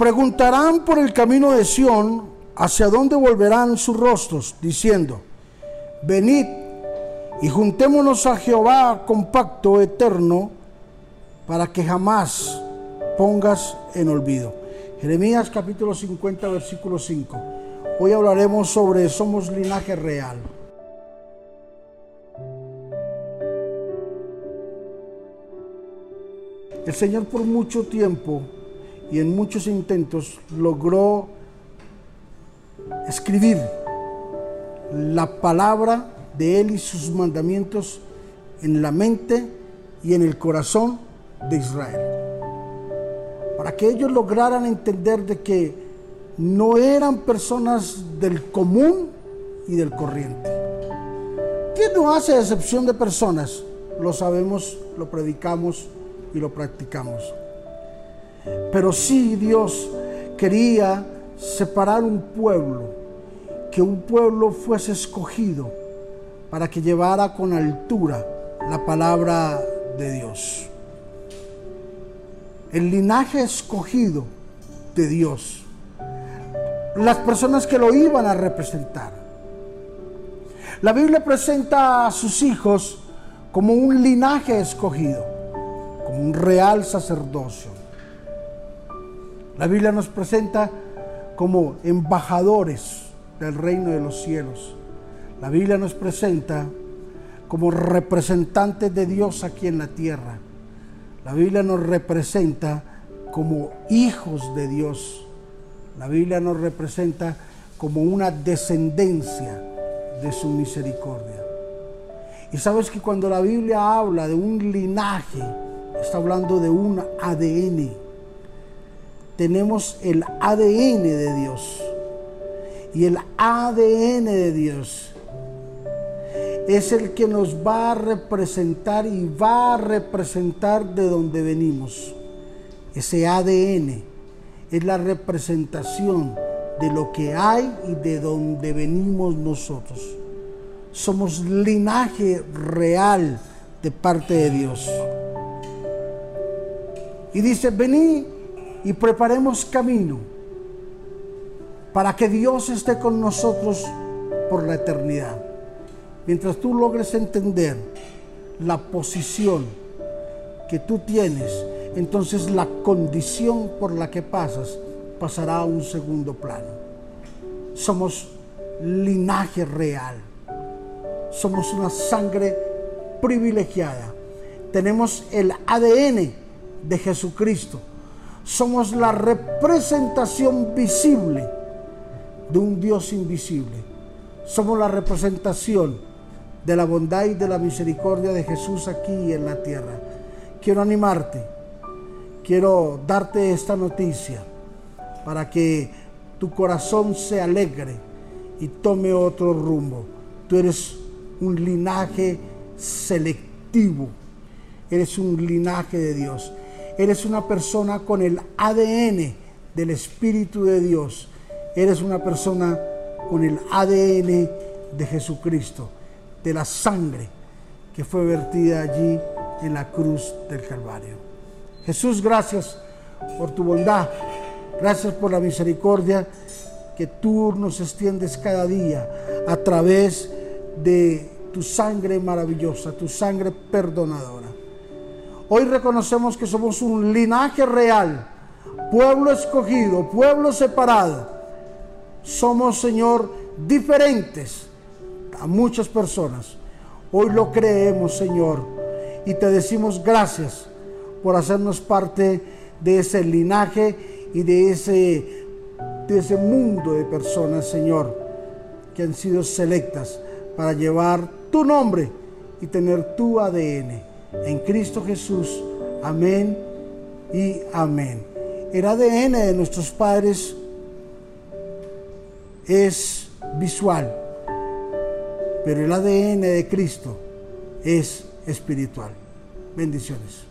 preguntarán por el camino de Sión, hacia dónde volverán sus rostros, diciendo, venid y juntémonos a Jehová con pacto eterno, para que jamás pongas en olvido. Jeremías capítulo 50, versículo 5. Hoy hablaremos sobre somos linaje real. El Señor por mucho tiempo y en muchos intentos logró escribir la palabra de Él y sus mandamientos en la mente y en el corazón de Israel. Para que ellos lograran entender de que no eran personas del común y del corriente. ¿Quién no hace excepción de personas? Lo sabemos, lo predicamos y lo practicamos. Pero sí Dios quería separar un pueblo, que un pueblo fuese escogido para que llevara con altura la palabra de Dios. El linaje escogido de Dios. Las personas que lo iban a representar. La Biblia presenta a sus hijos como un linaje escogido, como un real sacerdocio. La Biblia nos presenta como embajadores del reino de los cielos. La Biblia nos presenta como representantes de Dios aquí en la tierra. La Biblia nos representa como hijos de Dios. La Biblia nos representa como una descendencia de su misericordia. Y sabes que cuando la Biblia habla de un linaje, está hablando de un ADN tenemos el ADN de Dios. Y el ADN de Dios es el que nos va a representar y va a representar de donde venimos. Ese ADN es la representación de lo que hay y de donde venimos nosotros. Somos linaje real de parte de Dios. Y dice, vení y preparemos camino para que Dios esté con nosotros por la eternidad. Mientras tú logres entender la posición que tú tienes, entonces la condición por la que pasas pasará a un segundo plano. Somos linaje real. Somos una sangre privilegiada. Tenemos el ADN de Jesucristo somos la representación visible de un Dios invisible. Somos la representación de la bondad y de la misericordia de Jesús aquí en la tierra. Quiero animarte, quiero darte esta noticia para que tu corazón se alegre y tome otro rumbo. Tú eres un linaje selectivo, eres un linaje de Dios. Eres una persona con el ADN del Espíritu de Dios. Eres una persona con el ADN de Jesucristo, de la sangre que fue vertida allí en la cruz del Calvario. Jesús, gracias por tu bondad, gracias por la misericordia que tú nos extiendes cada día a través de tu sangre maravillosa, tu sangre perdonadora. Hoy reconocemos que somos un linaje real, pueblo escogido, pueblo separado. Somos, Señor, diferentes a muchas personas. Hoy lo creemos, Señor, y te decimos gracias por hacernos parte de ese linaje y de ese, de ese mundo de personas, Señor, que han sido selectas para llevar tu nombre y tener tu ADN en Cristo Jesús. Amén y amén. El ADN de nuestros padres es visual, pero el ADN de Cristo es espiritual. Bendiciones.